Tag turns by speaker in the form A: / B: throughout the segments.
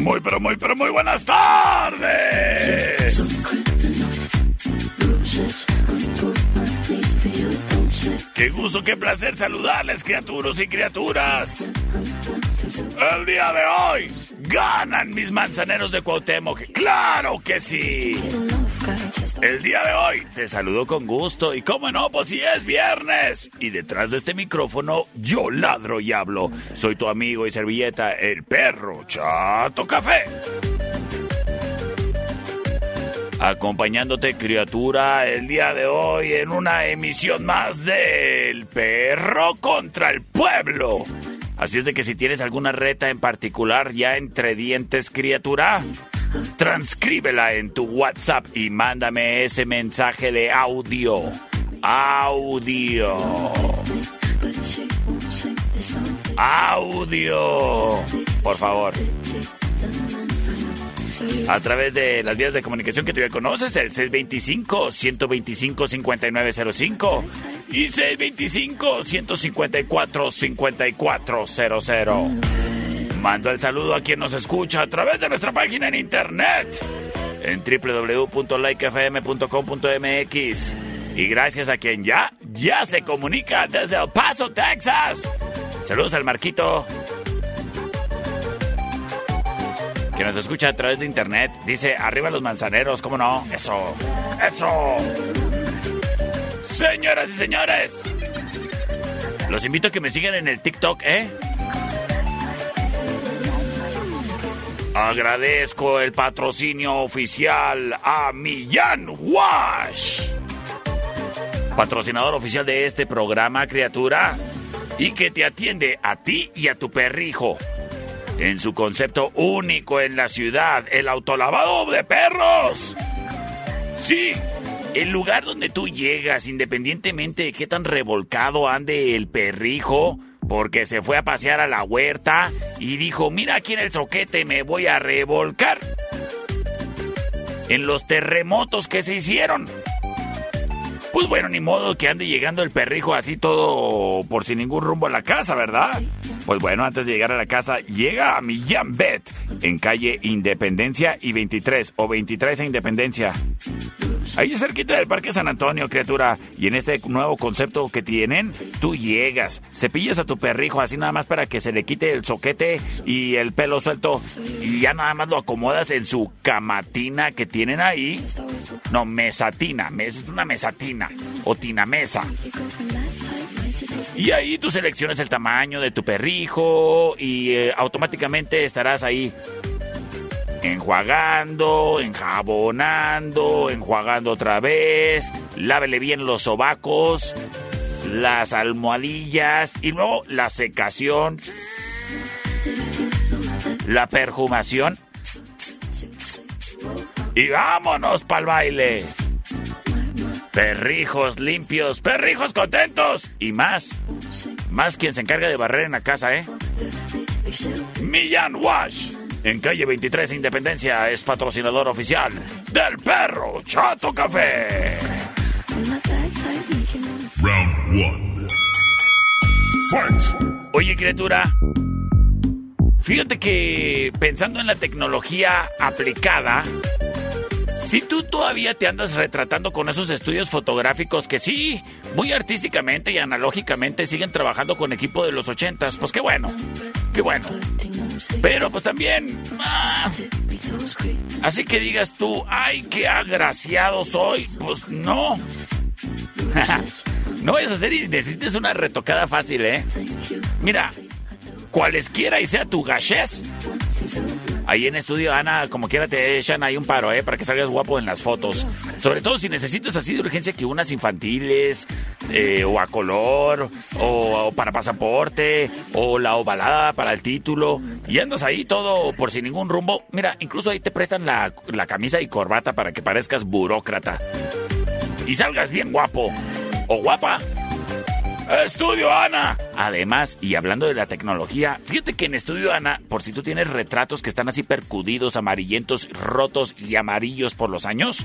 A: Muy, pero muy, pero muy buenas tardes. Qué gusto, qué placer saludarles, criaturas y criaturas. El día de hoy ganan mis manzaneros de Cuauhtémoc. ¡Claro que sí! El día de hoy te saludo con gusto y cómo no, pues si es viernes. Y detrás de este micrófono yo ladro y hablo. Soy tu amigo y servilleta, el perro Chato Café. Acompañándote criatura el día de hoy en una emisión más del perro contra el pueblo. Así es de que si tienes alguna reta en particular ya entre dientes criatura, transcríbela en tu WhatsApp y mándame ese mensaje de audio. Audio. Audio. Por favor. A través de las vías de comunicación que tú ya conoces, el 625-125-5905 y 625-154-5400. Mando el saludo a quien nos escucha a través de nuestra página en internet en www.likefm.com.mx y gracias a quien ya, ya se comunica desde El Paso, Texas. Saludos al Marquito que nos escucha a través de internet. Dice, arriba los manzaneros, ¿cómo no? Eso, eso. Señoras y señores, los invito a que me sigan en el TikTok, ¿eh? Agradezco el patrocinio oficial a Millán Wash, patrocinador oficial de este programa, criatura, y que te atiende a ti y a tu perrijo en su concepto único en la ciudad, el autolavado de perros. Sí, el lugar donde tú llegas, independientemente de qué tan revolcado ande el perrijo, porque se fue a pasear a la huerta y dijo, mira aquí en el soquete me voy a revolcar. En los terremotos que se hicieron. Pues bueno, ni modo que ande llegando el perrijo así todo por sin ningún rumbo a la casa, ¿verdad? Pues bueno, antes de llegar a la casa, llega a Millán Bet en calle Independencia y 23 o 23 a Independencia. Ahí cerquita del Parque San Antonio, criatura. Y en este nuevo concepto que tienen, tú llegas, cepillas a tu perrijo así nada más para que se le quite el soquete y el pelo suelto. Y ya nada más lo acomodas en su camatina que tienen ahí. No, mesatina, es una mesatina o tina mesa. Y ahí tú seleccionas el tamaño de tu perrijo y eh, automáticamente estarás ahí enjuagando, enjabonando, enjuagando otra vez, lávele bien los sobacos, las almohadillas y luego la secación, la perfumación. Y vámonos para el baile. Perrijos limpios, perrijos contentos y más. Más quien se encarga de barrer en la casa, ¿eh? Millán Wash. En calle 23 Independencia es patrocinador oficial del perro Chato Café.
B: Round one. Fight.
A: Oye, criatura. Fíjate que pensando en la tecnología aplicada, si tú todavía te andas retratando con esos estudios fotográficos que sí, muy artísticamente y analógicamente siguen trabajando con equipo de los ochentas, pues qué bueno, qué bueno. Pero pues también... ah, así que digas tú, ay, qué agraciado soy. Pues no. no vayas a hacer y necesites una retocada fácil, ¿eh? Mira, cualesquiera y sea tu gachés. Ahí en estudio, Ana, como quiera te echan ahí un paro, ¿eh? Para que salgas guapo en las fotos. Sobre todo si necesitas así de urgencia que unas infantiles, eh, o a color, o, o para pasaporte, o la ovalada para el título. Y andas ahí todo por sin ningún rumbo. Mira, incluso ahí te prestan la, la camisa y corbata para que parezcas burócrata. Y salgas bien guapo. O guapa. Estudio Ana. Además, y hablando de la tecnología, fíjate que en Estudio Ana, por si tú tienes retratos que están así percudidos, amarillentos, rotos y amarillos por los años,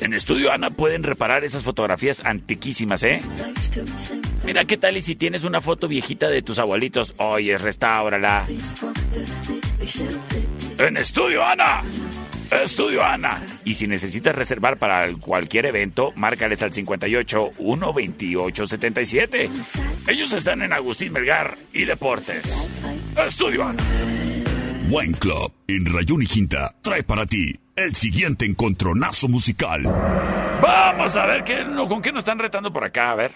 A: en Estudio Ana pueden reparar esas fotografías antiquísimas, ¿eh? Mira, ¿qué tal y si tienes una foto viejita de tus abuelitos? Oye, restáurala. En Estudio Ana. Estudio Ana. Y si necesitas reservar para cualquier evento, márcales al 58 128 77. Ellos están en Agustín Melgar y Deportes. Estudio Ana.
B: Wine Club en Rayón y Quinta trae para ti el siguiente encontronazo musical.
A: Vamos a ver qué, con qué nos están retando por acá, a ver.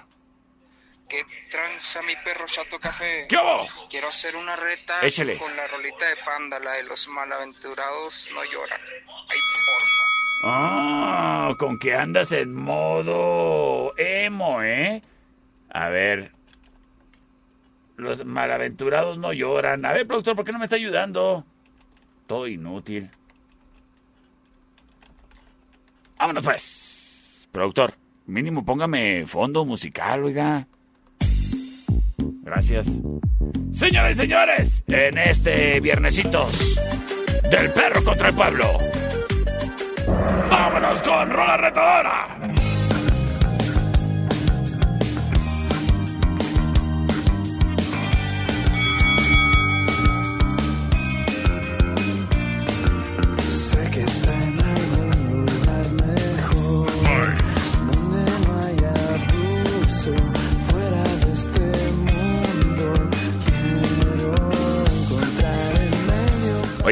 C: ¿Qué tranza mi perro chato café?
A: ¿Qué hubo?
C: Quiero hacer una reta
A: Échele.
C: con la rolita de panda, la de los malaventurados no lloran. Ay, porfa.
A: Ah, con que andas en modo emo, ¿eh? A ver. Los malaventurados no lloran. A ver, productor, ¿por qué no me está ayudando? Todo inútil. Vámonos pues. Productor, mínimo póngame fondo musical, oiga. Gracias. Señoras y señores, en este viernesitos del perro contra el pueblo. Vámonos con Rola Retadora.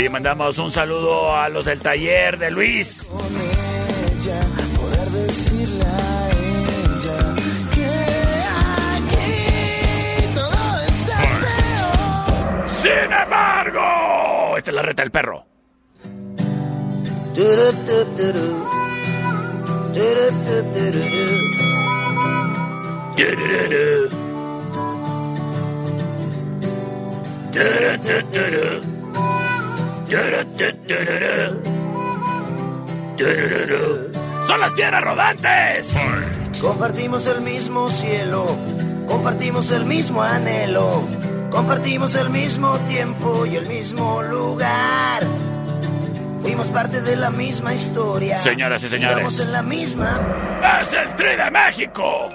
A: Oye, mandamos un saludo a los del taller de Luis. Sin embargo, esta es la reta del perro. ¡Son las piedras rodantes!
D: Compartimos el mismo cielo, compartimos el mismo anhelo, compartimos el mismo tiempo y el mismo lugar. Fuimos parte de la misma historia.
A: Señoras y señores.
D: En la misma.
A: ¡Es el Tri de México!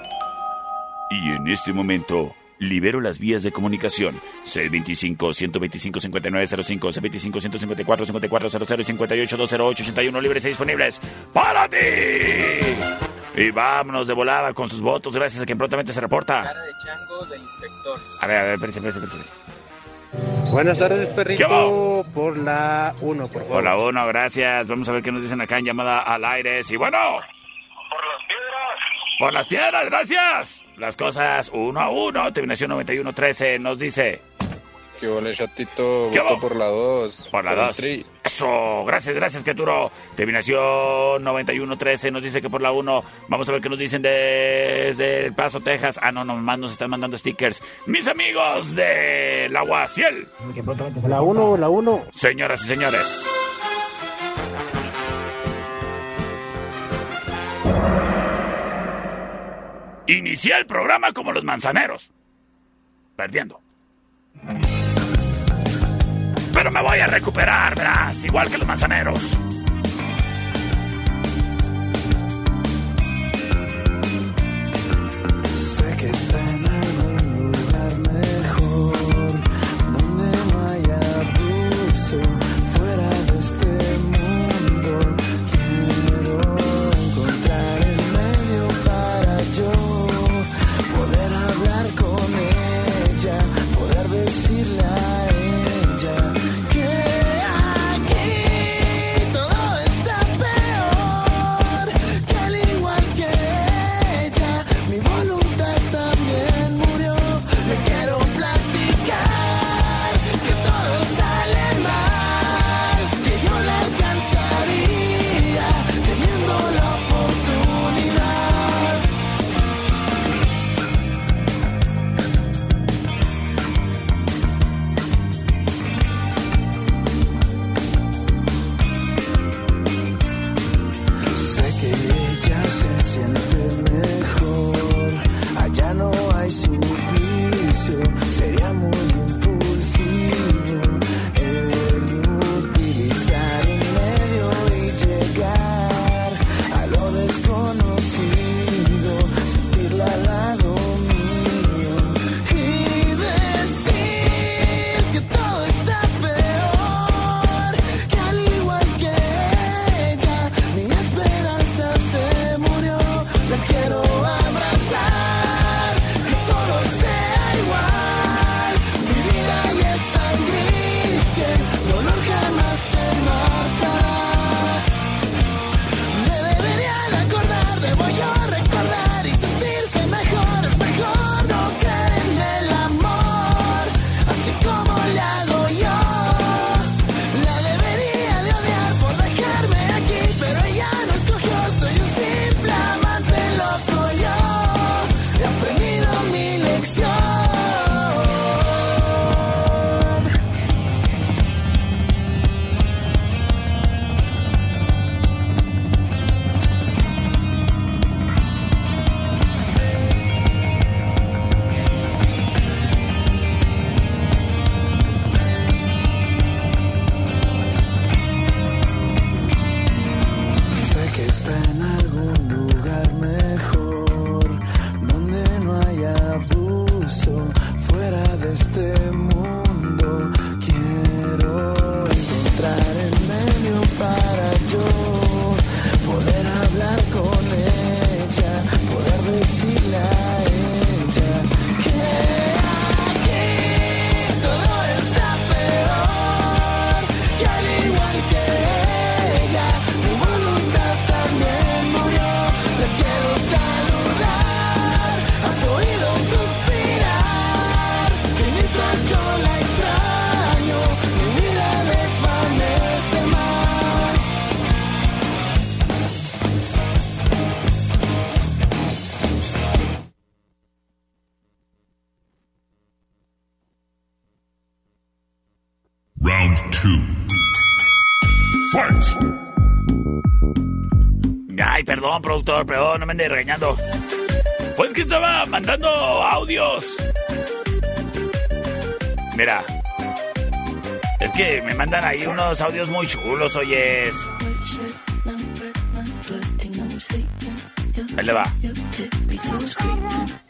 A: Y en este momento, libero las vías de comunicación. C25-125-5905, C25-154-5400 y 58-208-81 libres y disponibles para ti. Y vámonos de volada con sus votos, gracias a quien prontamente se reporta.
C: Cara de chango del inspector.
A: A ver, a ver, espérate, espérate, espérate.
E: Buenas tardes,
A: ¿Qué
E: perrito. Por la 1, por favor.
A: Hola, uno, gracias. Vamos a ver qué nos dicen acá en llamada al aire. Y bueno,
C: Por.
A: Por las piedras, gracias. Las cosas uno a uno. Terminación 9113 nos dice.
F: ¿Qué ole, chatito?
A: ¿Qué
F: Voto por la 2.
A: Por la
F: el
A: 2.
F: tri.
A: Eso, gracias, gracias, criatura. Terminación 9113 nos dice que por la 1. Vamos a ver qué nos dicen desde El Paso, Texas. Ah, no, nomás nos están mandando stickers. Mis amigos de La Guaciel.
E: La 1, la 1.
A: Señoras y señores. Inicié el programa como los manzaneros. Perdiendo. Pero me voy a recuperar, verás, igual que los manzaneros. Perdón, productor, perdón, no me ande regañando. Pues que estaba mandando audios. Mira. Es que me mandan ahí unos audios muy chulos, oyes. Ahí le va.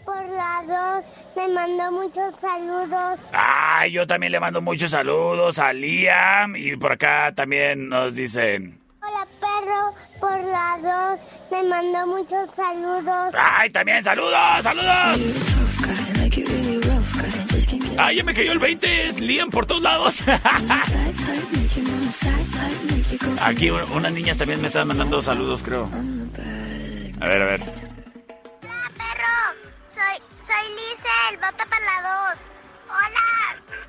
G: Por la me mandó muchos saludos.
A: Ay, yo también le mando muchos saludos a Liam. Y por acá también nos dicen.
G: Perro. Por la dos, me mandó muchos saludos.
A: Ay, también saludos, saludos. Ay, ya me cayó el 20. Es Liam por todos lados. Aquí un- unas niñas también me están mandando saludos, creo. A ver, a ver.
G: Hola, perro. Soy, soy Lizel. Vota por la dos. Hola,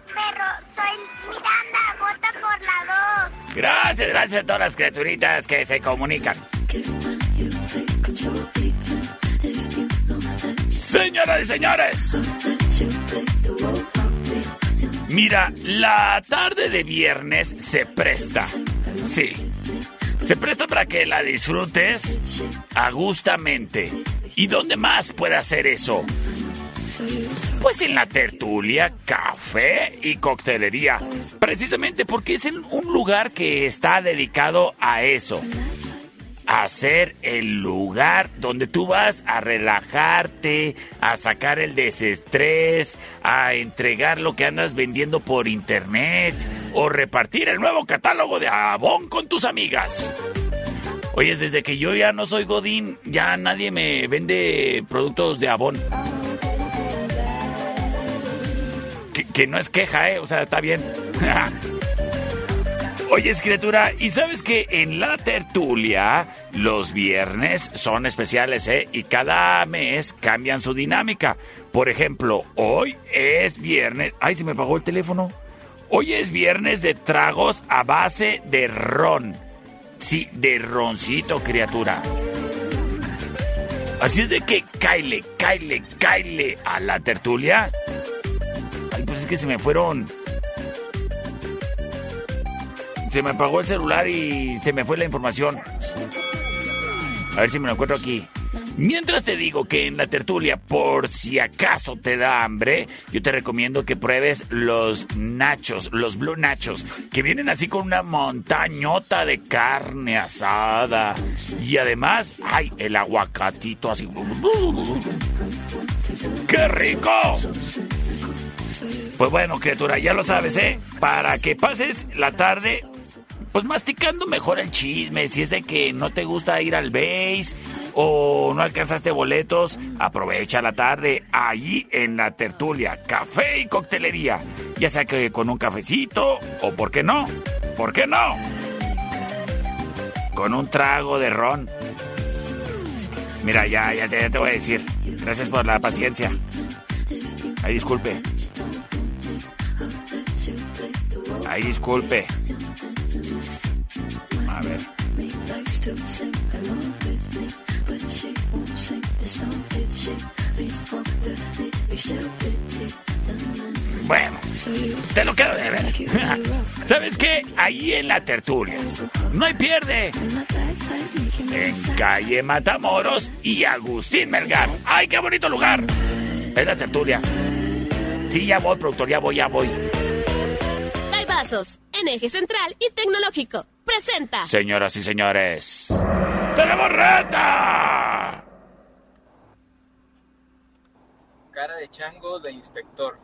G: perro. Soy Miranda. Vota por la dos.
A: Gracias, gracias a todas las criaturitas que se comunican. Señoras y señores. Mira, la tarde de viernes se presta. Sí. Se presta para que la disfrutes agustamente. ¿Y dónde más puede hacer eso? Pues en la tertulia, café y coctelería. Precisamente porque es un lugar que está dedicado a eso. A ser el lugar donde tú vas a relajarte, a sacar el desestrés, a entregar lo que andas vendiendo por internet o repartir el nuevo catálogo de Avon con tus amigas. Oye, desde que yo ya no soy Godín, ya nadie me vende productos de Avon. Que, no es queja, ¿eh? O sea, está bien. Oye, criatura, ¿y sabes que en la tertulia los viernes son especiales, eh? Y cada mes cambian su dinámica. Por ejemplo, hoy es viernes... ¡Ay, se me apagó el teléfono! Hoy es viernes de tragos a base de ron. Sí, de roncito, criatura. Así es de que caile, caile, caile a la tertulia. Pues es que se me fueron. Se me apagó el celular y se me fue la información. A ver si me lo encuentro aquí. Mientras te digo que en la tertulia, por si acaso te da hambre, yo te recomiendo que pruebes los nachos, los blue nachos, que vienen así con una montañota de carne asada. Y además, ay, el aguacatito así. ¡Qué rico! Pues bueno, criatura, ya lo sabes, ¿eh? Para que pases la tarde, pues masticando mejor el chisme. Si es de que no te gusta ir al base o no alcanzaste boletos, aprovecha la tarde allí en la tertulia, café y coctelería. Ya sea que con un cafecito o, ¿por qué no? ¿Por qué no? Con un trago de ron. Mira, ya, ya ya te voy a decir. Gracias por la paciencia. Ay, disculpe. Ay, disculpe. A ver. Bueno, te lo quedo de ver. ¿Sabes qué? Ahí en la tertulia. No hay pierde. En calle Matamoros y Agustín Melgar. ¡Ay, qué bonito lugar! Es la tertulia. Sí, ya voy, productor, ya voy, ya voy.
H: En eje central y tecnológico. Presenta.
A: Señoras y señores, ¡tenemos reta!
I: Cara de chango de inspector.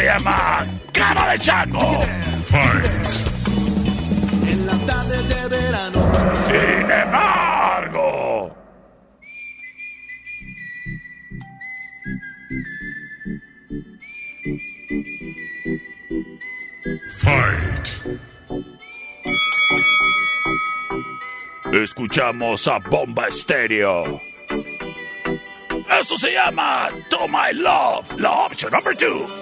A: se llama Cara de Chango.
J: En la tarde de verano.
A: Sin embargo.
K: Fight.
A: Escuchamos a Bomba Estéreo. Esto se llama To My Love, la opción number
L: 2.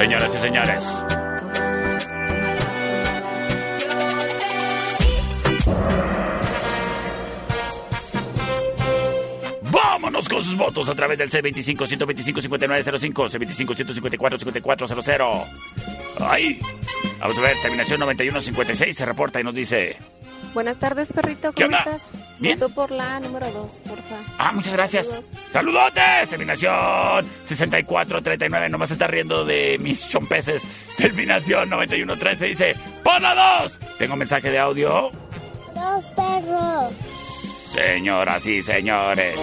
A: Señoras y señores. Vámonos con sus votos a través del C25-125-5905, C25-154-5400. Ahí. Vamos a ver, terminación 9156 se reporta y nos dice...
M: Buenas tardes, perrito.
A: ¿Qué
M: ¿Cómo
A: onda?
M: estás?
A: Bien.
M: Voto por la número 2, porfa.
A: Ah, muchas gracias.
M: Saludos.
A: Saludotes. Terminación 6439. Nomás está riendo de mis chompeces. Terminación 9113 dice: ¡Por la 2! Tengo mensaje de audio.
G: Dos perros.
A: Señoras y señores.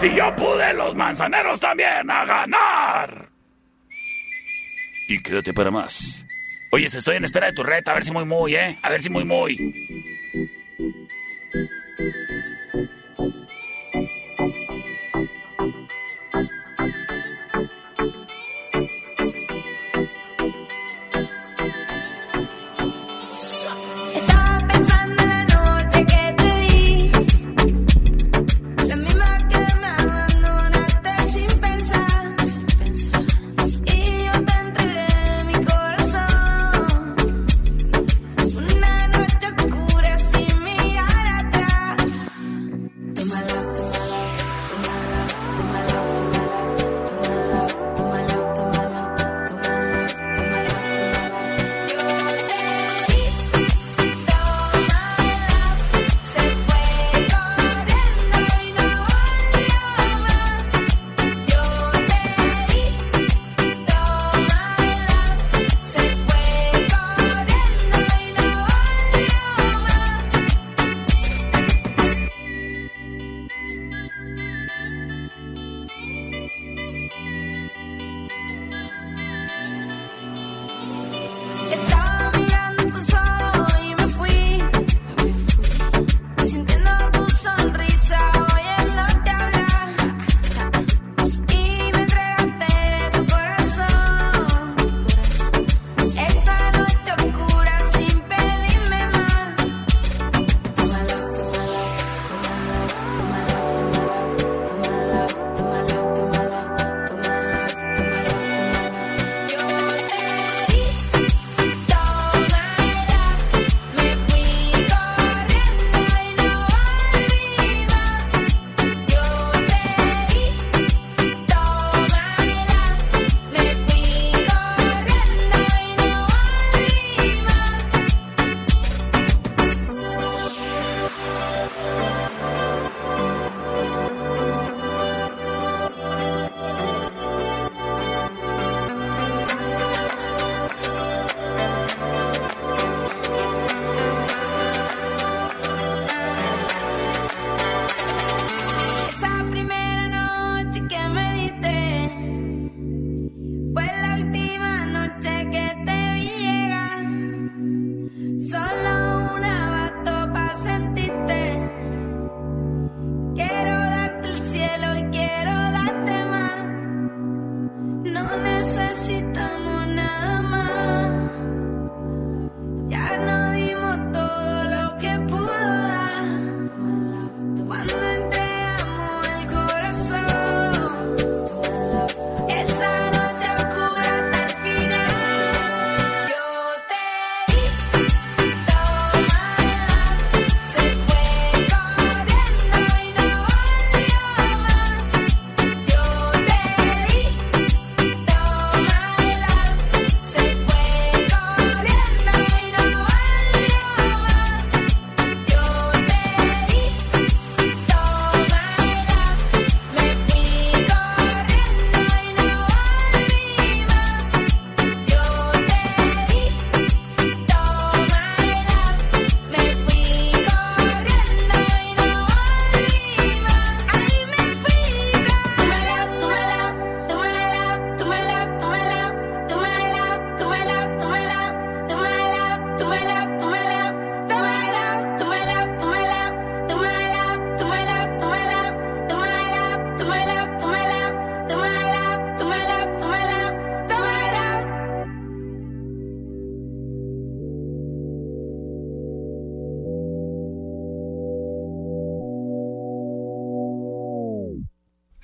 A: Si yo pude, los manzaneros también a ganar. Y quédate para más. Oye, estoy en espera de tu red. A ver si muy, muy, ¿eh? A ver si muy, muy.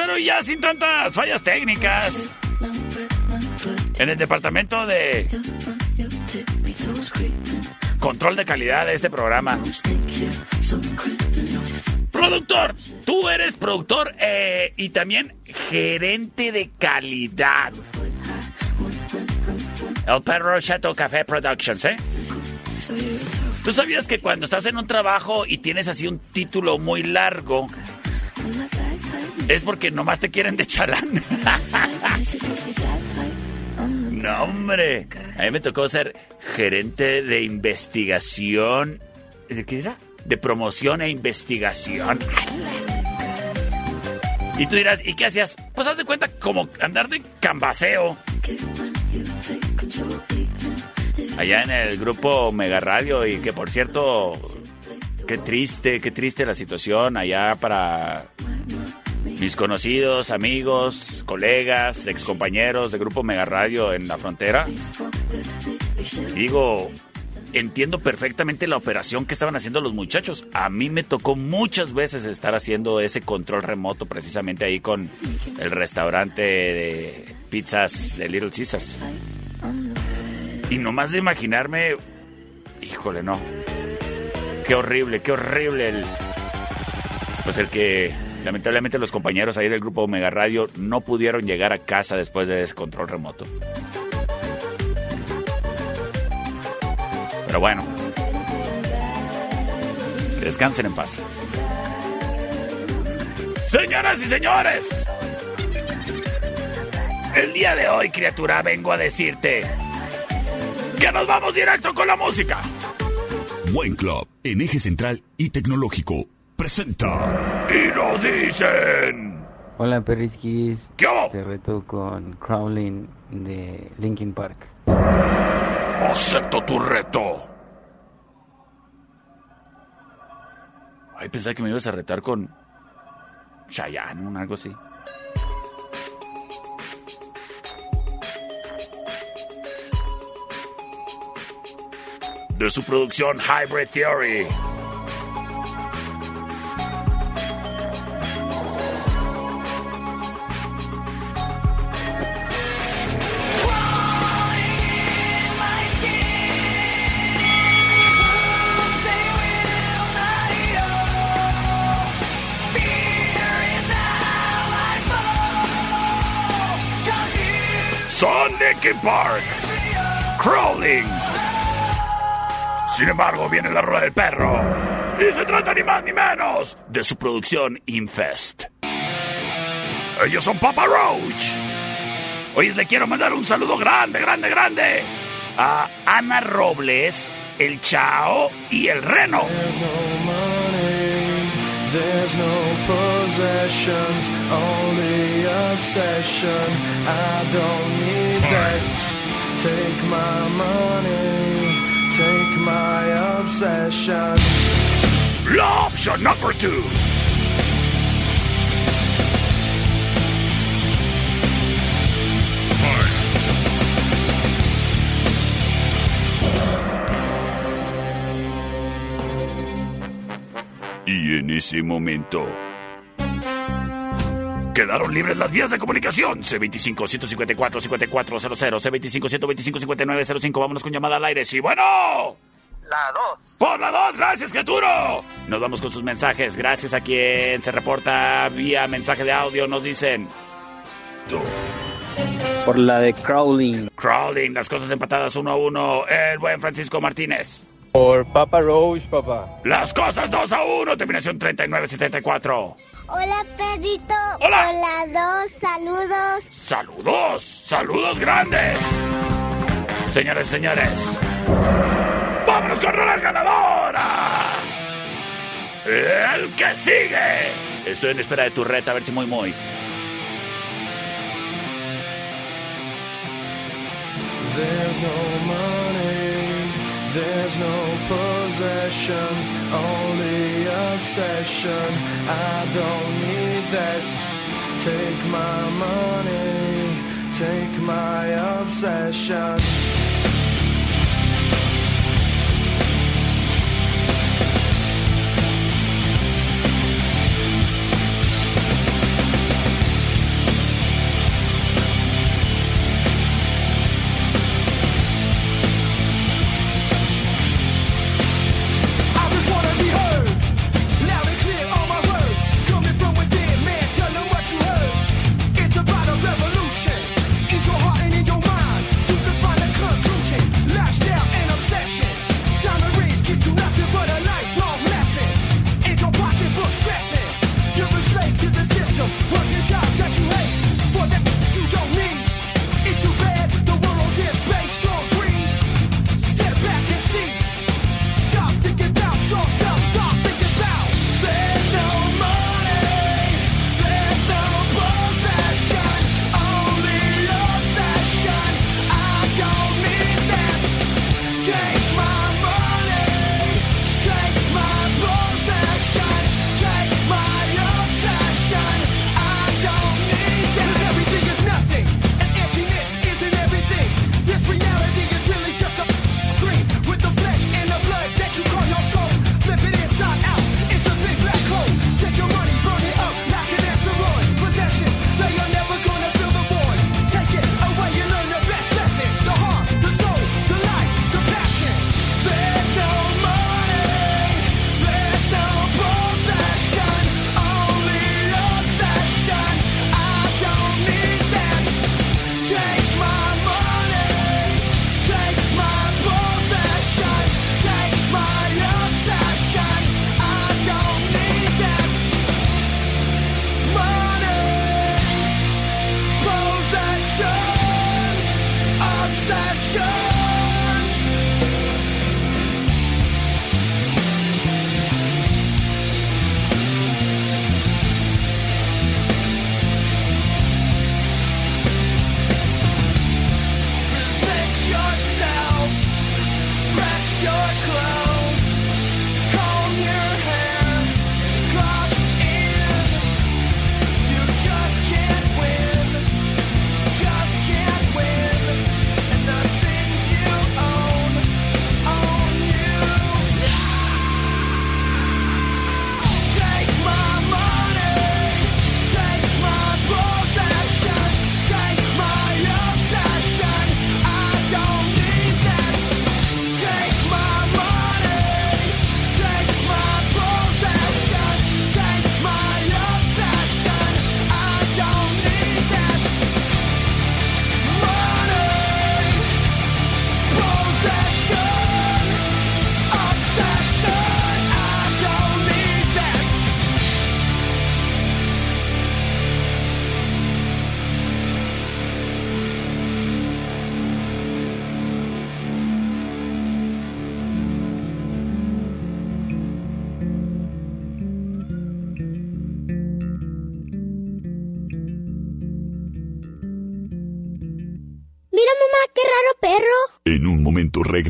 A: Espero ya sin tantas fallas técnicas. En el departamento de control de calidad de este programa. Productor, tú eres productor eh, y también gerente de calidad. El Perro Chateau Café Productions, ¿eh? ¿Tú sabías que cuando estás en un trabajo y tienes así un título muy largo, es porque nomás te quieren de chalán? no, hombre. A mí me tocó ser gerente de investigación. ¿De qué era? De promoción e investigación. Y tú dirás, ¿y qué hacías? Pues haz de cuenta como andar de cambaseo. Allá en el grupo Mega Radio y que por cierto, qué triste, qué triste la situación allá para mis conocidos, amigos, colegas, excompañeros de Grupo Mega Radio en la frontera. Digo, entiendo perfectamente la operación que estaban haciendo los muchachos. A mí me tocó muchas veces estar haciendo ese control remoto precisamente ahí con el restaurante de pizzas de Little Caesars. Y nomás de imaginarme, híjole, no. Qué horrible, qué horrible el... Pues el que lamentablemente los compañeros ahí del grupo Omega Radio no pudieron llegar a casa después de ese control remoto. Pero bueno, descansen en paz. Señoras y señores, el día de hoy, criatura, vengo a decirte que nos vamos directo con la música.
B: Buen Club, en eje central y tecnológico, presenta.
A: Y nos dicen.
N: Hola perrisquis.
A: ¿Qué hago?
N: Te reto con Crawling de Linkin Park.
A: Acepto tu reto. Ay, pensé que me ibas a retar con Chayanne o algo así. De su producción Hybrid Theory. Park. Crawling. Sin embargo, viene la rueda del perro. Y se trata ni más ni menos de su producción Infest. Ellos son Papa Roach. Hoy le quiero mandar un saludo grande, grande, grande a Ana Robles, el Chao y el Reno.
J: There's no possessions, only obsession. I don't need that. Take my money, take my obsession.
A: La option number two. Y en ese momento quedaron libres las vías de comunicación. C25-154-5400, C25-125-5905. Vámonos con llamada al aire. Sí, bueno.
C: La 2.
A: Por la 2, gracias, criaturo. Nos vamos con sus mensajes. Gracias a quien se reporta vía mensaje de audio. Nos dicen.
O: Por la de Crawling.
A: Crawling, las cosas empatadas uno a uno. El buen Francisco Martínez.
I: Por Papa Roach, papá.
A: Las cosas 2 a 1, terminación 3974.
G: Hola, perrito.
A: Hola.
G: Hola, dos. Saludos.
A: Saludos, saludos grandes. Señores, señores. ¡Vámonos con la ganadora! El que sigue. Estoy en espera de tu reta, a ver si muy muy.
J: There's no money, there's no possessions, only obsession. I don't need that. Take my money, take my obsession.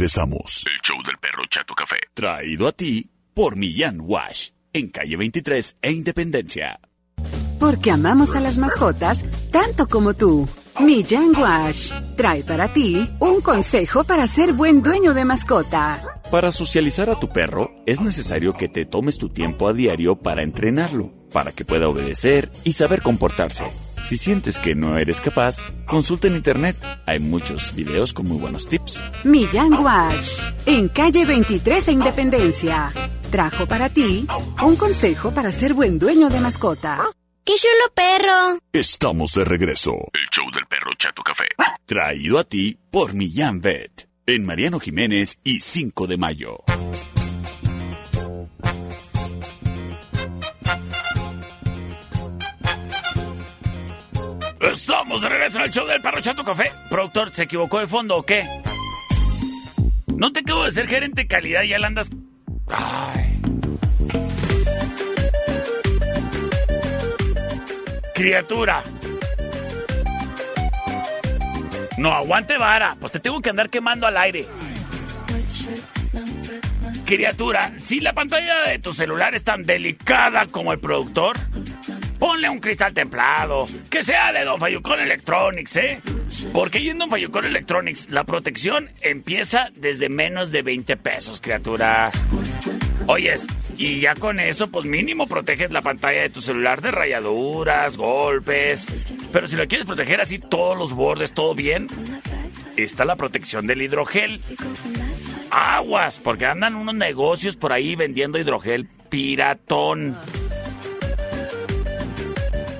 A: Regresamos. El show del perro Chato Café. Traído a ti por Millán Wash. En calle 23 e Independencia.
O: Porque amamos a las mascotas tanto como tú. Millán Wash trae para ti un consejo para ser buen dueño de mascota.
A: Para socializar a tu perro es necesario que te tomes tu tiempo a diario para entrenarlo, para que pueda obedecer y saber comportarse. Si sientes que no eres capaz, consulta en internet. Hay muchos videos con muy buenos tips.
O: Millán Wash en calle 23 e Independencia. Trajo para ti un consejo para ser buen dueño de mascota.
G: ¡Qué chulo perro!
A: Estamos de regreso. El show del perro Chato Café. Traído a ti por Millán Vet. en Mariano Jiménez y 5 de mayo. Estamos de regreso el show del Perro Chato Café. Productor, ¿se equivocó de fondo o qué? No te acabo de ser gerente de calidad y ya la andas... Ay. Criatura. No, aguante vara. Pues te tengo que andar quemando al aire. Criatura, si la pantalla de tu celular es tan delicada como el productor, ponle un cristal templado, que sea de Don Fayucón Electronics, ¿eh? Porque ahí en Don Fayucón Electronics la protección empieza desde menos de 20 pesos, criatura. Oyes, y ya con eso, pues mínimo proteges la pantalla de tu celular de rayaduras, golpes. Pero si lo quieres proteger así todos los bordes, todo bien, está la protección del hidrogel. Aguas, porque andan unos negocios por ahí vendiendo hidrogel piratón.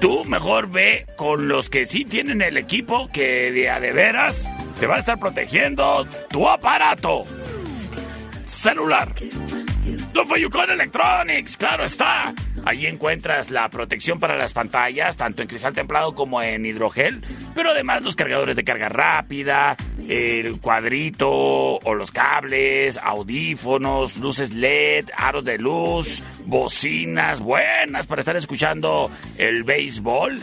A: Tú mejor ve con los que sí tienen el equipo que de a de veras te va a estar protegiendo tu aparato celular. Don Fayucón Electronics, claro está. Ahí encuentras la protección para las pantallas, tanto en cristal templado como en hidrogel, pero además los cargadores de carga rápida, el cuadrito o los cables, audífonos, luces LED, aros de luz, bocinas buenas para estar escuchando el béisbol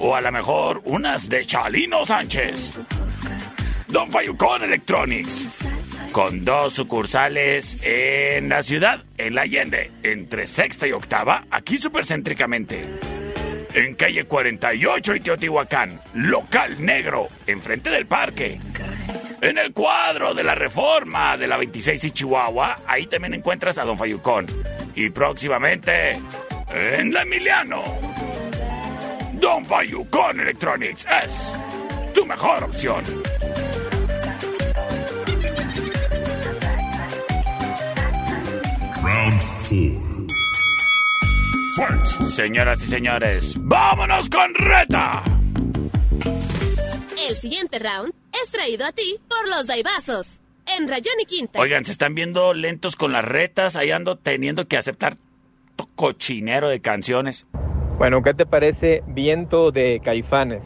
A: o a lo mejor unas de Chalino Sánchez. Don Fayucón Electronics. Con dos sucursales en la ciudad, en la Allende, entre sexta y octava, aquí supercéntricamente. En calle 48 y Teotihuacán, local negro, enfrente del parque. En el cuadro de la reforma de la 26 y Chihuahua, ahí también encuentras a Don Fayucón. Y próximamente, en la Emiliano. Don Fayucón Electronics es tu mejor opción.
K: Round 4. Fight!
A: Señoras y señores, vámonos con reta.
H: El siguiente round es traído a ti por los Daibazos. En Rayón y Quinta.
A: Oigan, se están viendo lentos con las retas, ahí ando teniendo que aceptar to- cochinero de canciones.
I: Bueno, ¿qué te parece Viento de Caifanes?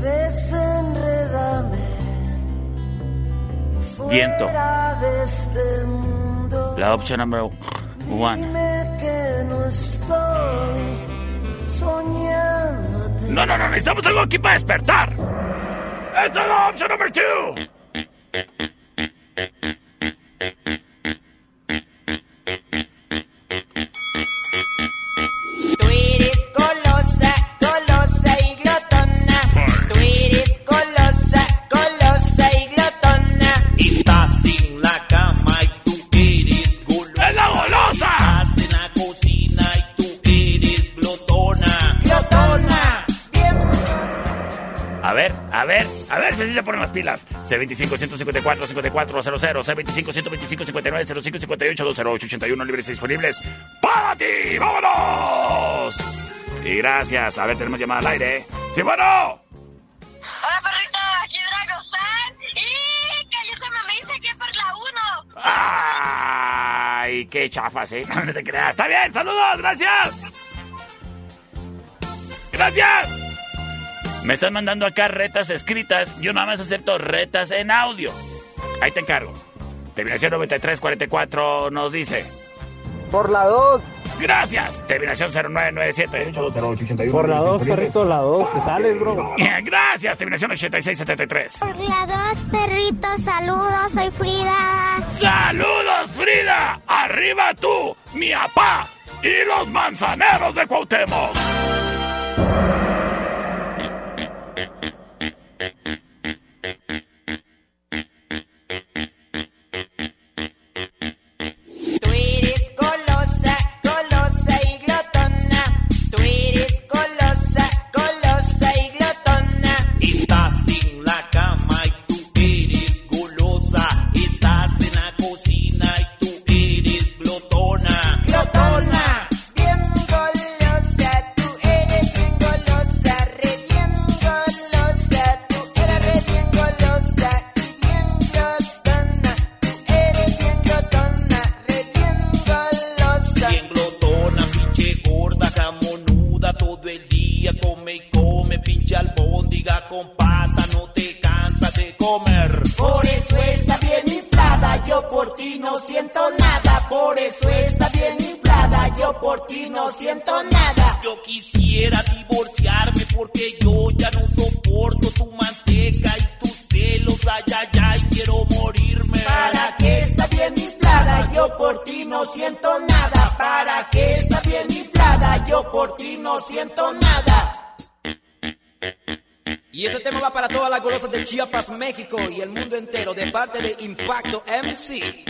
D: Desenredame.
A: Viento.
D: Este.
A: La opción número one.
D: No,
A: no, no, necesitamos algo aquí para despertar. Esta es la opción número two. C25-154-5400, C25-125-59-05-58-208-81 libres y disponibles para ti. ¡Vámonos! Y gracias. A ver, tenemos llamada al aire. ¡Sí, bueno!
G: Hola, perrito, aquí Dragon Fan. Y se me dice que es por la 1.
A: ¡Ay, qué chafas, eh! No te creas. Está bien, saludos, gracias. Gracias. Me están mandando acá retas escritas. Yo nada más acepto retas en audio. Ahí te encargo. Terminación 9344 nos dice.
E: Por la 2.
A: Gracias. Terminación 0997.
E: Por la 2, perrito, la 2. Te sales, bro.
A: Gracias. Terminación 8673.
G: Por la 2, perrito, saludos, soy Frida.
A: ¡Saludos, Frida! ¡Arriba tú, mi papá! ¡Y los manzaneros de Cuauhtémoc!
P: El mundo entero de parte de Impacto MC.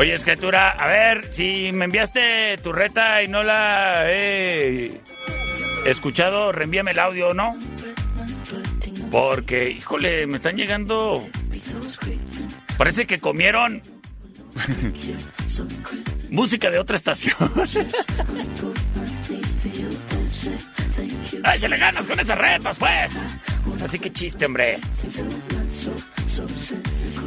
A: Oye, escritura, a ver, si me enviaste tu reta y no la he escuchado, reenvíame el audio, ¿no? Porque, híjole, me están llegando... Parece que comieron música de otra estación. ¡Ay, se le ganas con esas retas, pues! Así que chiste, hombre.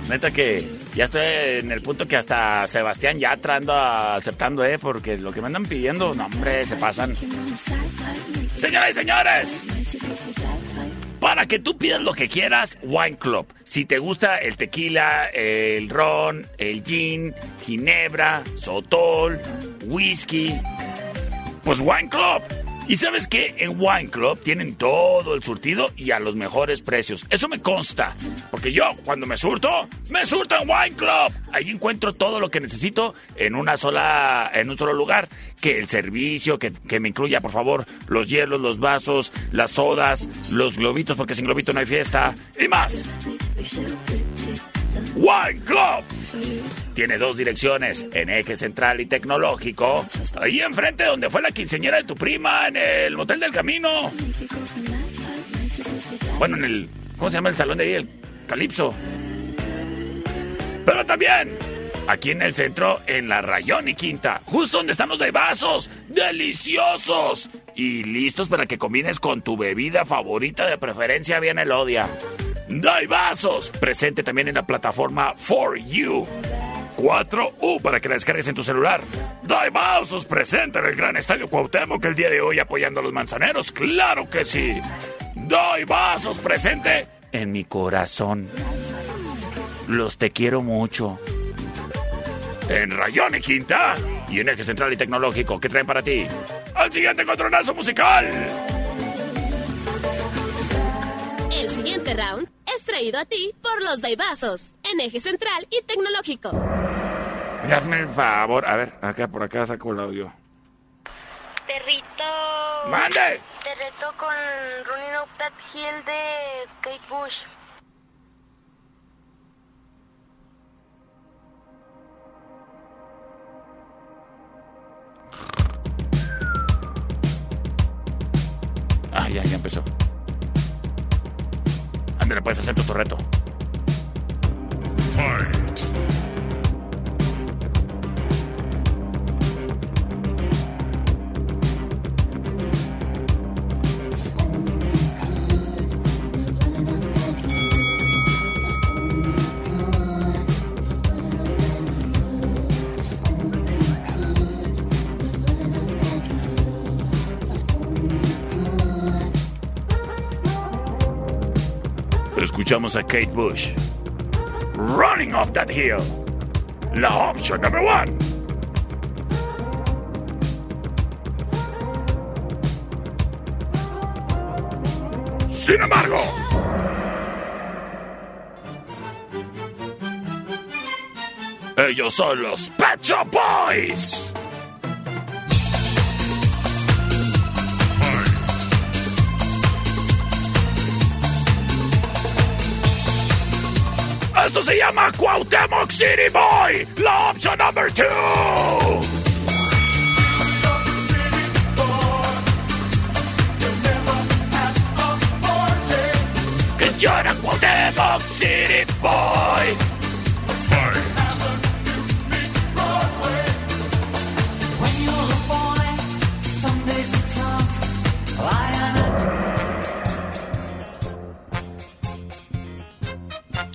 A: Neta que ya estoy en el punto que hasta Sebastián Yatra anda aceptando, ¿eh? Porque lo que me andan pidiendo, no, hombre, se pasan. Señoras y señores, para que tú pidas lo que quieras, Wine Club. Si te gusta el tequila, el ron, el gin, ginebra, sotol, whisky, pues Wine Club. Y sabes qué? En Wine Club tienen todo el surtido y a los mejores precios. Eso me consta. Porque yo, cuando me surto, me surto en Wine Club. Ahí encuentro todo lo que necesito en una sola, en un solo lugar. Que el servicio, que, que me incluya, por favor, los hielos, los vasos, las sodas, los globitos, porque sin globito no hay fiesta. Y más. Wine Club. Tiene dos direcciones, en eje central y tecnológico. Ahí enfrente donde fue la quinceñera de tu prima, en el Motel del Camino. Bueno, en el... ¿Cómo se llama el salón de ahí? El Calipso. Pero también, aquí en el centro, en la Rayón y Quinta, justo donde están los de vasos. ¡Deliciosos! Y listos para que combines con tu bebida favorita de preferencia bien elodia. Vasos, presente también en la plataforma For You. 4U para que la descargues en tu celular. Daibazos presenta en el Gran Estadio Cuauhtémoc el día de hoy apoyando a los manzaneros. ¡Claro que sí! Daibazos presente en mi corazón. Los te quiero mucho. En Rayón y Quinta y en Eje Central y Tecnológico, ¿qué traen para ti? ¡Al siguiente controlazo musical!
H: El siguiente round es traído a ti por los Daibazos, en eje central y tecnológico.
A: Hazme el favor. A ver, acá por acá saco el audio.
G: Perrito.
A: ¡Mande!
G: Te reto con Running Up That Hill de Kate Bush.
A: Ah, ya, ya empezó. Ándale, puedes hacer tu reto. Escuchamos a Kate Bush. Running off that hill. La opción number one. Sin embargo, ellos son los Pet Shop Boys. Esto se llama Cuauhtémoc City Boy, la opción number two. Que llora Cuauhtémoc City Boy.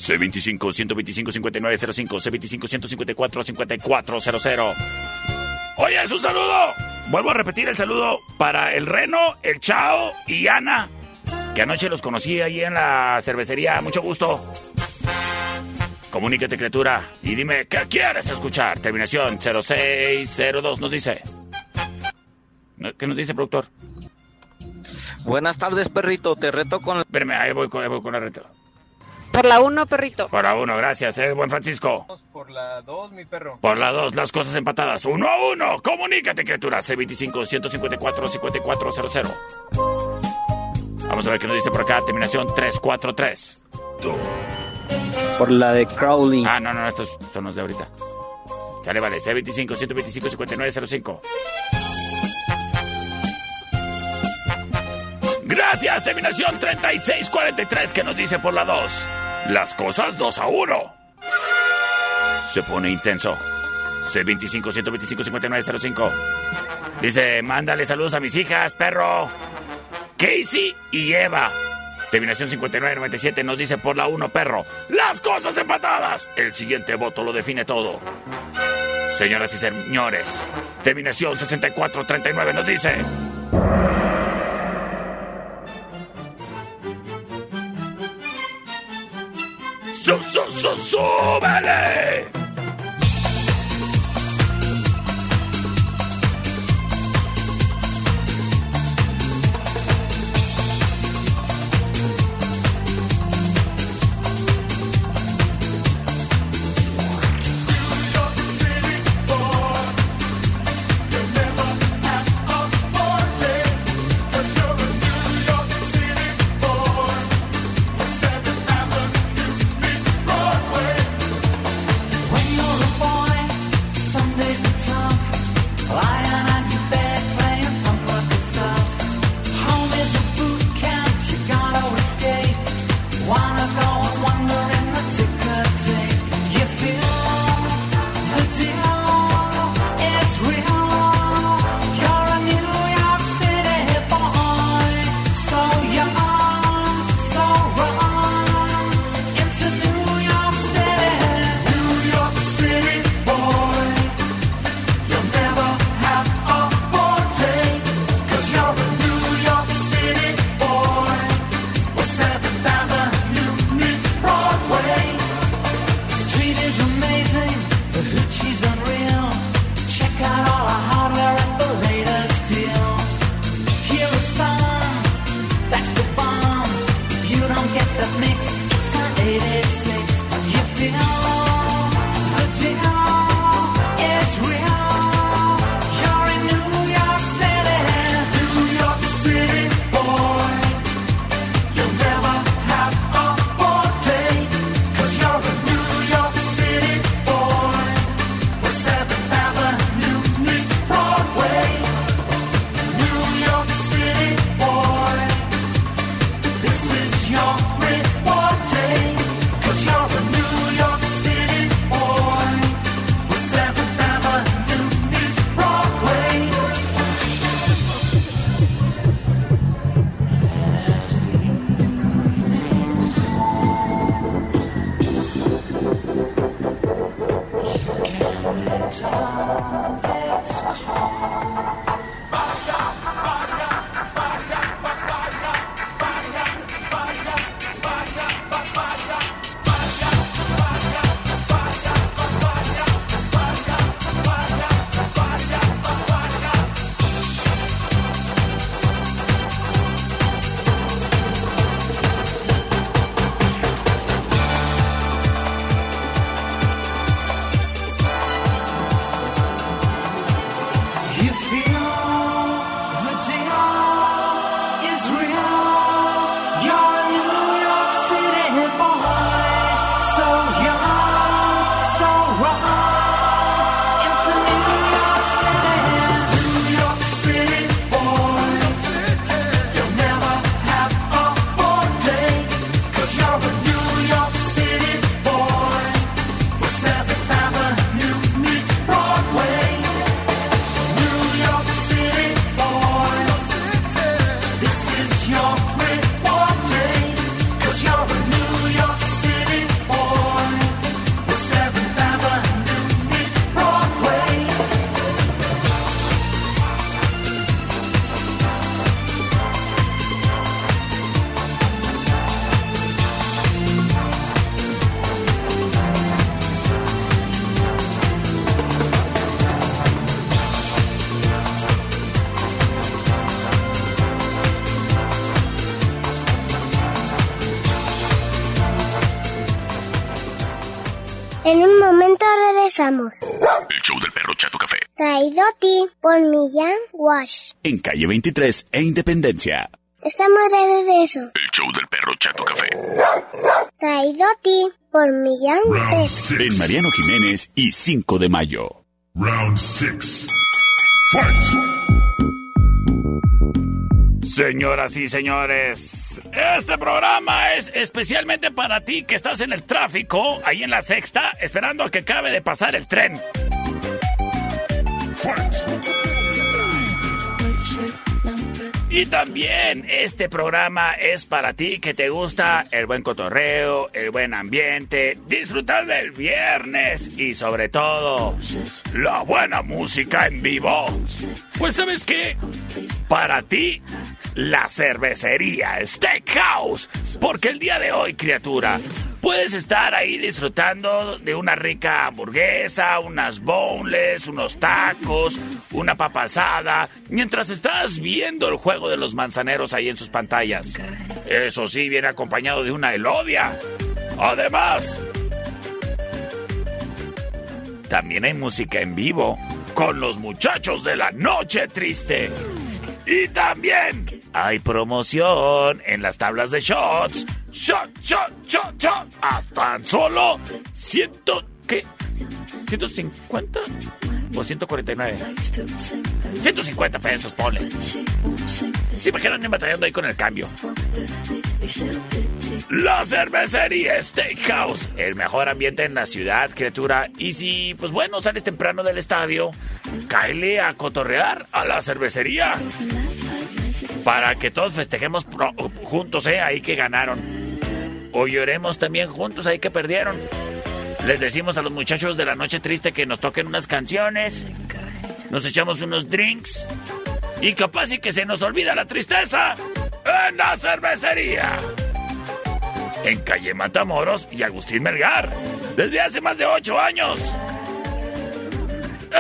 A: C25 125 5905 C25 154 5400 Oye, es un saludo. Vuelvo a repetir el saludo para el Reno, el Chao y Ana, que anoche los conocí ahí en la cervecería. Mucho gusto. Comuníquete, criatura, y dime qué quieres escuchar. Terminación 0602 nos dice. ¿Qué nos dice, productor?
Q: Buenas tardes, perrito. Te reto con...
A: Espérame, ahí voy con, ahí voy con el reto.
M: Por la 1, perrito.
A: Para uno, gracias, eh, buen Francisco.
I: Por la 2, mi perro.
A: Por la 2, las cosas empatadas. Uno a uno. Comunícate, criatura. C25 154 5400. Vamos a ver qué nos dice por acá. Terminación 343.
N: Por la de Crowley.
A: Ah, no, no, estos son los de ahorita. Sale, vale. C25 125 5905. Gracias, terminación 3643 que nos dice por la 2. Las cosas 2 a 1. Se pone intenso. C25 125 5905. Dice, mándale saludos a mis hijas, perro. Casey y Eva. Terminación 5997 nos dice por la 1, perro. Las cosas empatadas. El siguiente voto lo define todo. Señoras y señores, terminación 6439 nos dice... súbele!
G: Traído a ti por Millán Wash.
A: En calle 23 e Independencia.
G: Estamos de regreso.
A: El show del perro Chato Café.
G: Traído a ti por Millán Wash.
A: En Mariano Jiménez y 5 de mayo.
K: Round 6. Fight!
A: Señoras y señores, este programa es especialmente para ti que estás en el tráfico, ahí en la sexta, esperando a que acabe de pasar el tren. Y también este programa es para ti que te gusta el buen cotorreo, el buen ambiente, disfrutar del viernes y sobre todo la buena música en vivo. Pues sabes qué, para ti la cervecería Steakhouse, porque el día de hoy, criatura, puedes estar ahí disfrutando de una rica hamburguesa, unas boneless, unos tacos, una papa asada, mientras estás viendo el juego de los manzaneros ahí en sus pantallas. Eso sí, viene acompañado de una elodia. Además, también hay música en vivo con los muchachos de la noche triste. Y también hay promoción en las tablas de shots. Shot, shot, shot, shot. A tan solo ciento... ¿Qué? ¿150? ¿O 149? 150 pesos, ponle. Me quedan batallando ahí con el cambio. La cervecería Steakhouse, el mejor ambiente en la ciudad, criatura. Y si, pues bueno, sales temprano del estadio, cáele a cotorrear a la cervecería. Para que todos festejemos juntos, ¿eh? Ahí que ganaron. O lloremos también juntos, ahí que perdieron. Les decimos a los muchachos de la noche triste que nos toquen unas canciones. Nos echamos unos drinks. Y capaz y que se nos olvida la tristeza en la cervecería. En calle Matamoros y Agustín Melgar. Desde hace más de ocho años.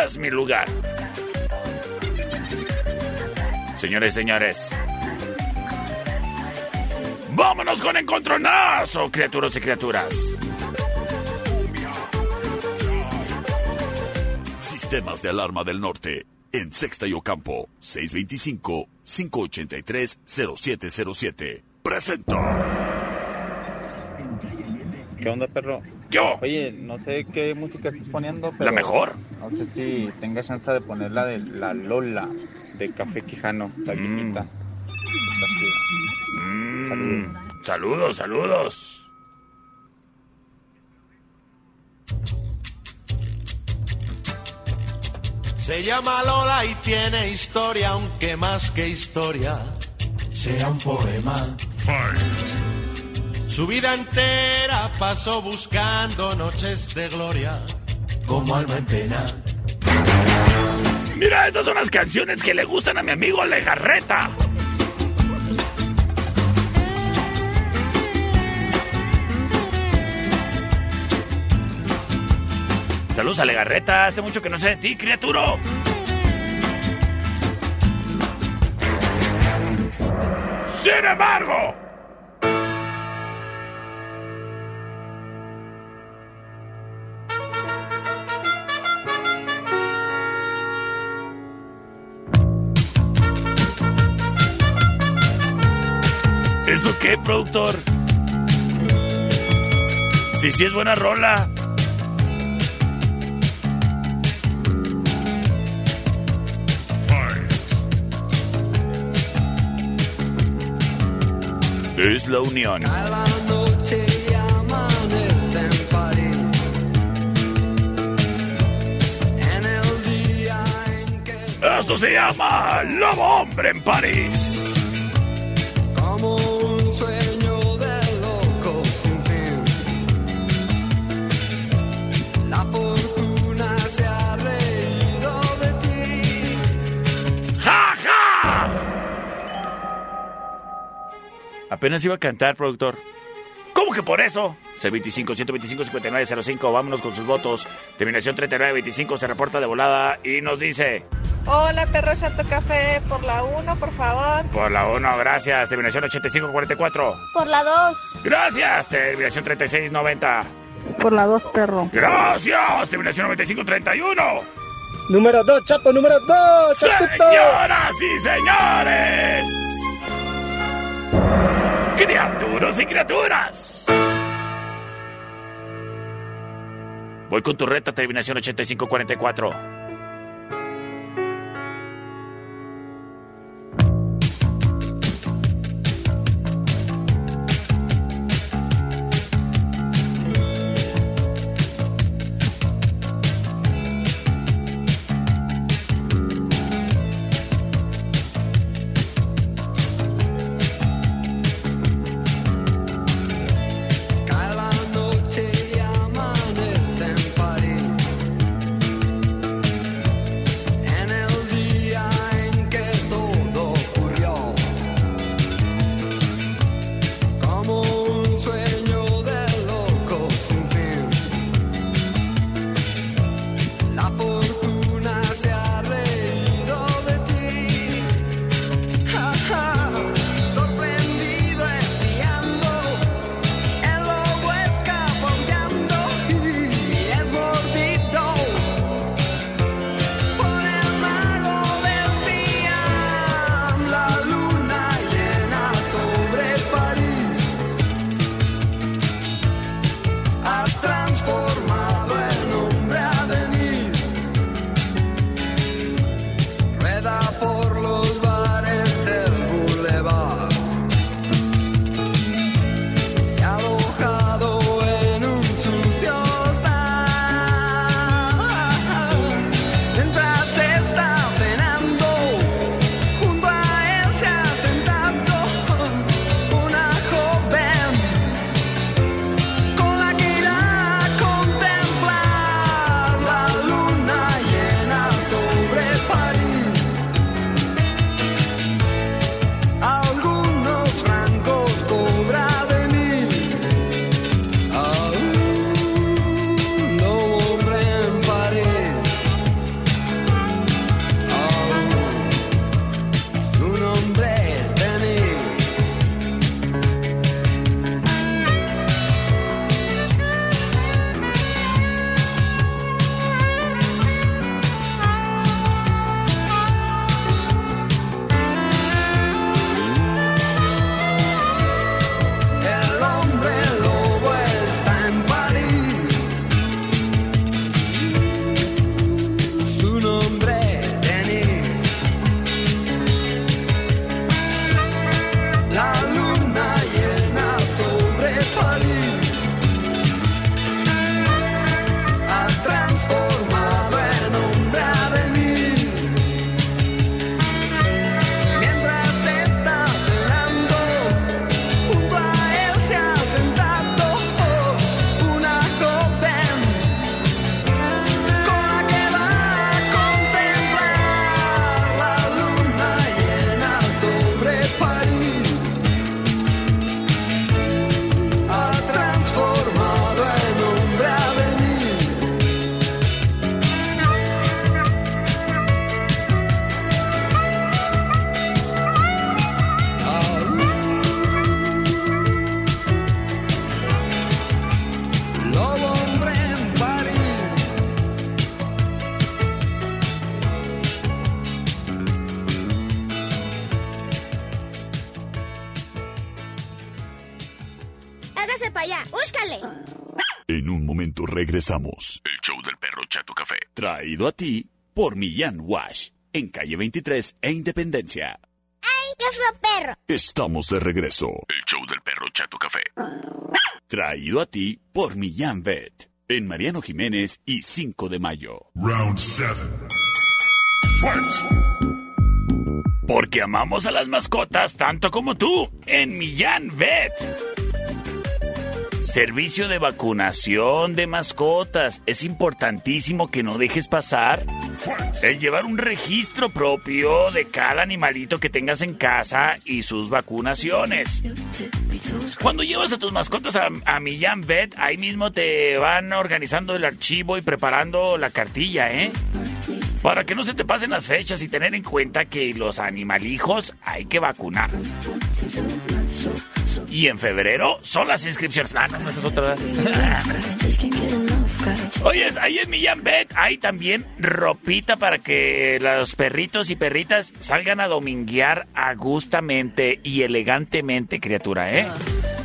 A: Es mi lugar. Señores y señores. Vámonos con encontronazo, criaturas y criaturas. Sistemas de alarma del norte. En Sexta y Ocampo. 625-583-0707. Presenta.
I: ¿Qué onda, perro?
A: Yo.
I: Oye, no sé qué música estás poniendo, pero...
A: mejor?
I: No sé si tenga chance de poner la de la Lola de Café Quijano, la viejita. Está chida.
A: Saludos. Saludos, saludos.
R: Se llama Lola y tiene historia, aunque más que historia sea un poema. Su vida entera pasó buscando noches de gloria, como alma en pena.
A: Mira, estas son las canciones que le gustan a mi amigo Legarreta. Saludos a Legarreta, hace mucho que no sé de ti, criatura. Sin embargo, qué, productor? Si sí es buena rola. Es la unión. Esto se llama Lobo Hombre en París. Apenas iba a cantar, productor. ¿Cómo que por eso? C25 125 5905, vámonos con sus votos. Terminación 3925 se reporta de volada y nos dice:
M: Hola, perro Chato Café, por la 1, por favor.
A: Por la 1, gracias. Terminación 8544.
G: Por la 2.
A: Gracias. Terminación 3690.
S: Por la 2, perro.
D: Gracias, terminación 9531.
A: Número 2, chato, número 2, chatito.
D: Señoras y señores. Criaturas y criaturas. Voy con tu reta, terminación 8544. Regresamos. El show del perro Chato Café. Traído a ti por Millán Wash. En calle 23 e Independencia.
G: ¡Ay, qué feo perro!
D: Estamos de regreso. El show del perro Chato Café. Traído a ti por Millán Vet. En Mariano Jiménez y 5 de mayo.
K: Round 7. Fight!
D: Porque amamos a las mascotas tanto como tú. En Millán Vet. Servicio de vacunación de mascotas. Es importantísimo que no dejes pasar el llevar un registro propio de cada animalito que tengas en casa y sus vacunaciones. Cuando llevas a tus mascotas a, a Millán Vet, ahí mismo te van organizando el archivo y preparando la cartilla, ¿eh?
A: Para que no se te pasen las fechas y tener en cuenta que los animalijos hay que vacunar. Y en febrero son las inscripciones. Ah, Oye, ahí en Millán Bet hay también ropita para que los perritos y perritas salgan a dominguear a y elegantemente, criatura, ¿eh?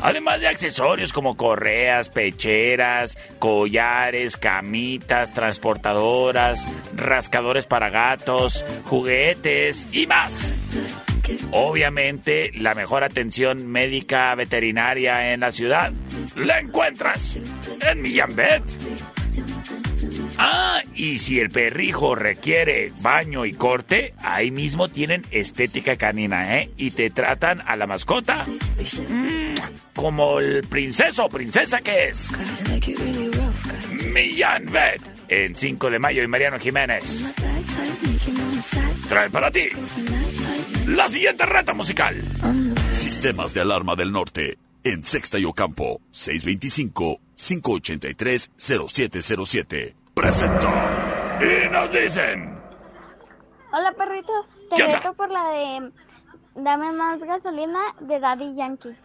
A: Además de accesorios como correas, pecheras, collares, camitas, transportadoras, rascadores para gatos, juguetes y más. Obviamente, la mejor atención médica veterinaria en la ciudad la encuentras en Millán Bet. Ah, y si el perrijo requiere baño y corte, ahí mismo tienen estética canina, ¿eh? Y te tratan a la mascota mm, como el princeso o princesa que es. Millán Vet, en 5 de mayo y Mariano Jiménez. Trae para ti la siguiente reta musical.
T: Sistemas de alarma del norte. En Sexta y Ocampo, 625-583-0707. Presentó.
A: Y nos dicen.
G: Hola perrito, te reto por la de Dame más gasolina de Daddy Yankee.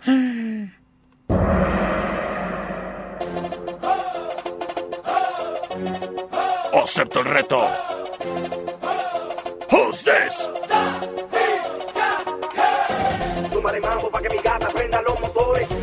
A: Acepto el reto. Who's this?
J: Súmale mambo pa' que mi gata prenda los motores.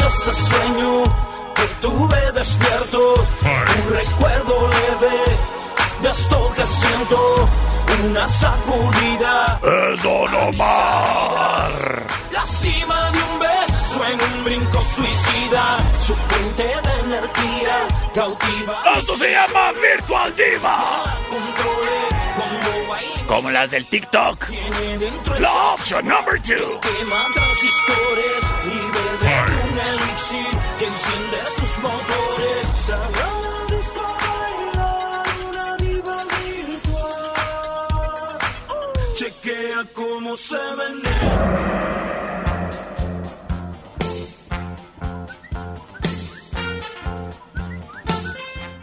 J: Es
U: ese sueño que tuve despierto, un recuerdo leve de esto que siento, una sacudida.
A: ¡Es Don!
U: La cima de un beso en un brinco suicida, su fuente de energía cautiva.
A: ¡Esto se llama Virtual Diva! Como las del TikTok. La option number two.
U: Quema transistores y bebe un elixir que enciende sus motores. Sagrada disco bailar una diva virtual. Chequea cómo se.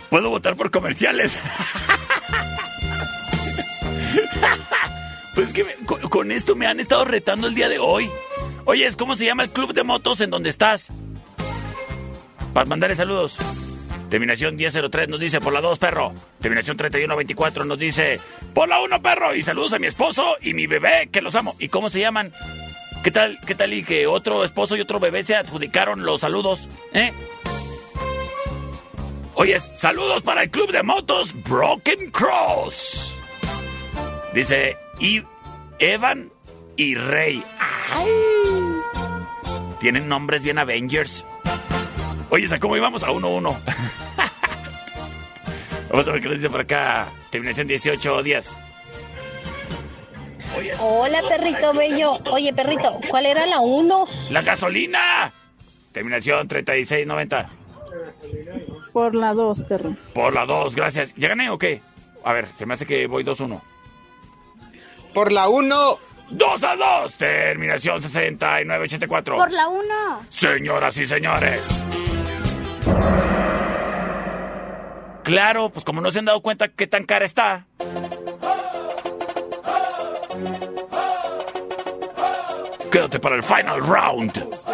A: Puedo votar por comerciales. Pues es que con esto me han estado retando el día de hoy. Oye, ¿cómo se llama el club de motos en donde estás? Para mandarle saludos. Terminación 1003 nos dice por la 2, perro. Terminación 3124 nos dice por la 1, perro. Y saludos a mi esposo y mi bebé, que los amo. ¿Y cómo se llaman? ¿Qué tal, qué tal y que otro esposo y otro bebé se adjudicaron los saludos? ¿Eh? Oye, saludos para el club de motos Broken Cross. Dice y Evan y Rey. Ay. Tienen nombres bien Avengers. Oye, ¿a cómo íbamos? A 1-1. Vamos a ver qué nos dice por acá. Terminación 18 días.
V: Hola, perrito bello. Oye, perrito, ¿cuál era la uno?
A: ¡La gasolina! Terminación 3690.
E: Por la 2, perro.
A: Por la 2, gracias. ¿Ya gané o qué? A ver, se me hace que voy 2-1.
W: Por la 1.
A: 2 a 2. Terminación 6984.
G: Por la 1.
A: Señoras y señores. Claro, pues como no se han dado cuenta qué tan cara está. Quédate para el final round.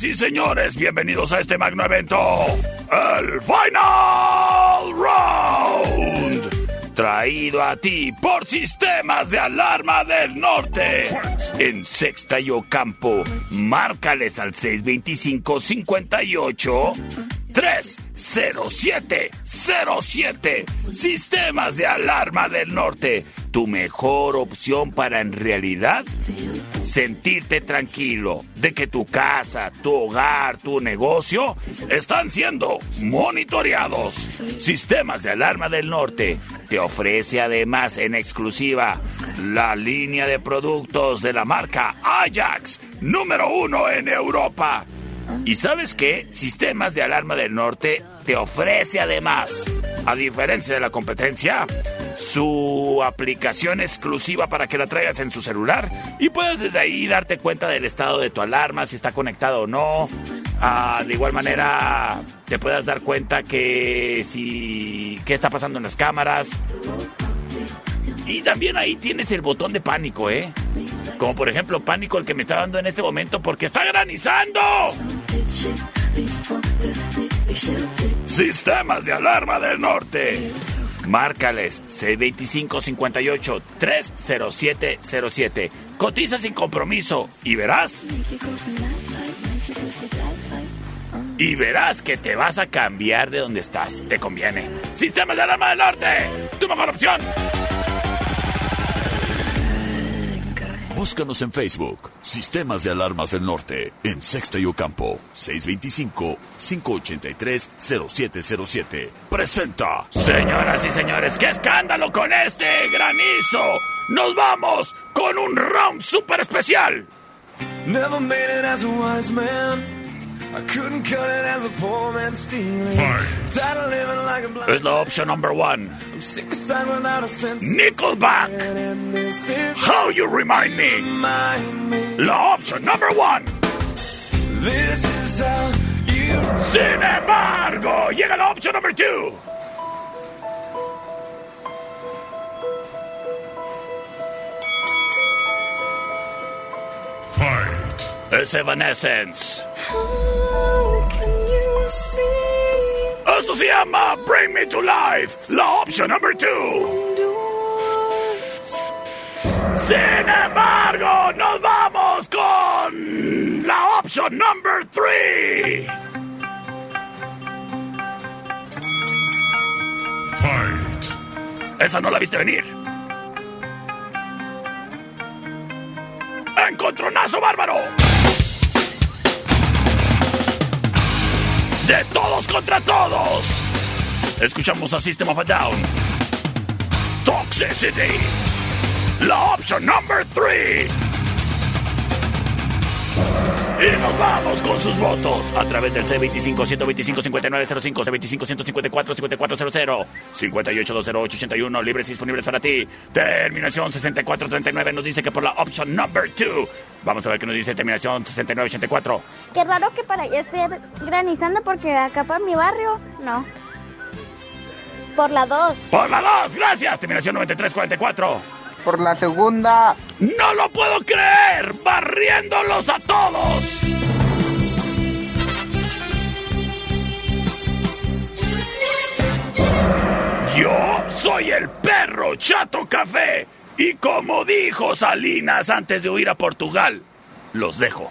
A: Señoras y señores, bienvenidos a este magno evento, el Final Round. Traído a ti por Sistemas de Alarma del Norte. En Sexta y Ocampo, márcales al 625 58 30707. Sistemas de Alarma del Norte. Tu mejor opción para en realidad sentirte tranquilo de que tu casa, tu hogar, tu negocio están siendo monitoreados. Sistemas de Alarma del Norte te ofrece además en exclusiva la línea de productos de la marca Ajax, número uno en Europa. ¿Y sabes qué? Sistemas de Alarma del Norte te ofrece además, a diferencia de la competencia, su aplicación exclusiva para que la traigas en su celular y puedes desde ahí darte cuenta del estado de tu alarma, si está conectado o no. De igual manera, te puedas dar cuenta que si qué está pasando en las cámaras. Y también ahí tienes el botón de pánico, ¿eh? Como por ejemplo pánico el que me está dando en este momento porque está granizando. Sistemas de alarma del norte. Márcales C2558 30707. Cotiza sin compromiso y verás. Y verás que te vas a cambiar de donde estás. Te conviene. Sistemas de alarma del norte. Tu mejor opción.
T: Búscanos en Facebook, Sistemas de Alarmas del Norte, en Sexta y Ocampo, 625-583-0707. Presenta.
A: Señoras y señores, qué escándalo con este granizo. Nos vamos con un round super especial.
J: Never made it as a wise man. I couldn't cut it as a poor man stealing. Tired of living like a blind
A: Es la opción number one.
J: I'm sick aside without a sense.
A: Nickelback.
J: And this is
A: How you remind me.
J: remind me.
A: La opción number one.
J: This is how you.
A: Sin embargo, llega la opción number two.
K: Fight.
A: Es Evanescence. Esto se llama Bring Me to Life. La opción number two. Sin embargo, nos vamos con la opción number three.
K: Fight.
A: Esa no la viste venir. ¡Encontronazo bárbaro! De todos contra todos. Escuchamos a System of a Down. Toxicity. La opción number 3. Y nos vamos con sus votos a través del C25-125-5905, C25-154-5400, 58-208-81, libres y disponibles para ti. Terminación 6439 nos dice que por la opción number 2. Vamos a ver qué nos dice terminación 6984.
G: Qué raro que para allá esté granizando porque acá para mi barrio, no. Por la 2.
A: Por la 2, gracias. Terminación 9344
W: por la segunda.
D: ¡No lo puedo creer! ¡Barriéndolos a todos! Yo soy el perro Chato Café. Y como dijo Salinas antes de huir a Portugal, los dejo.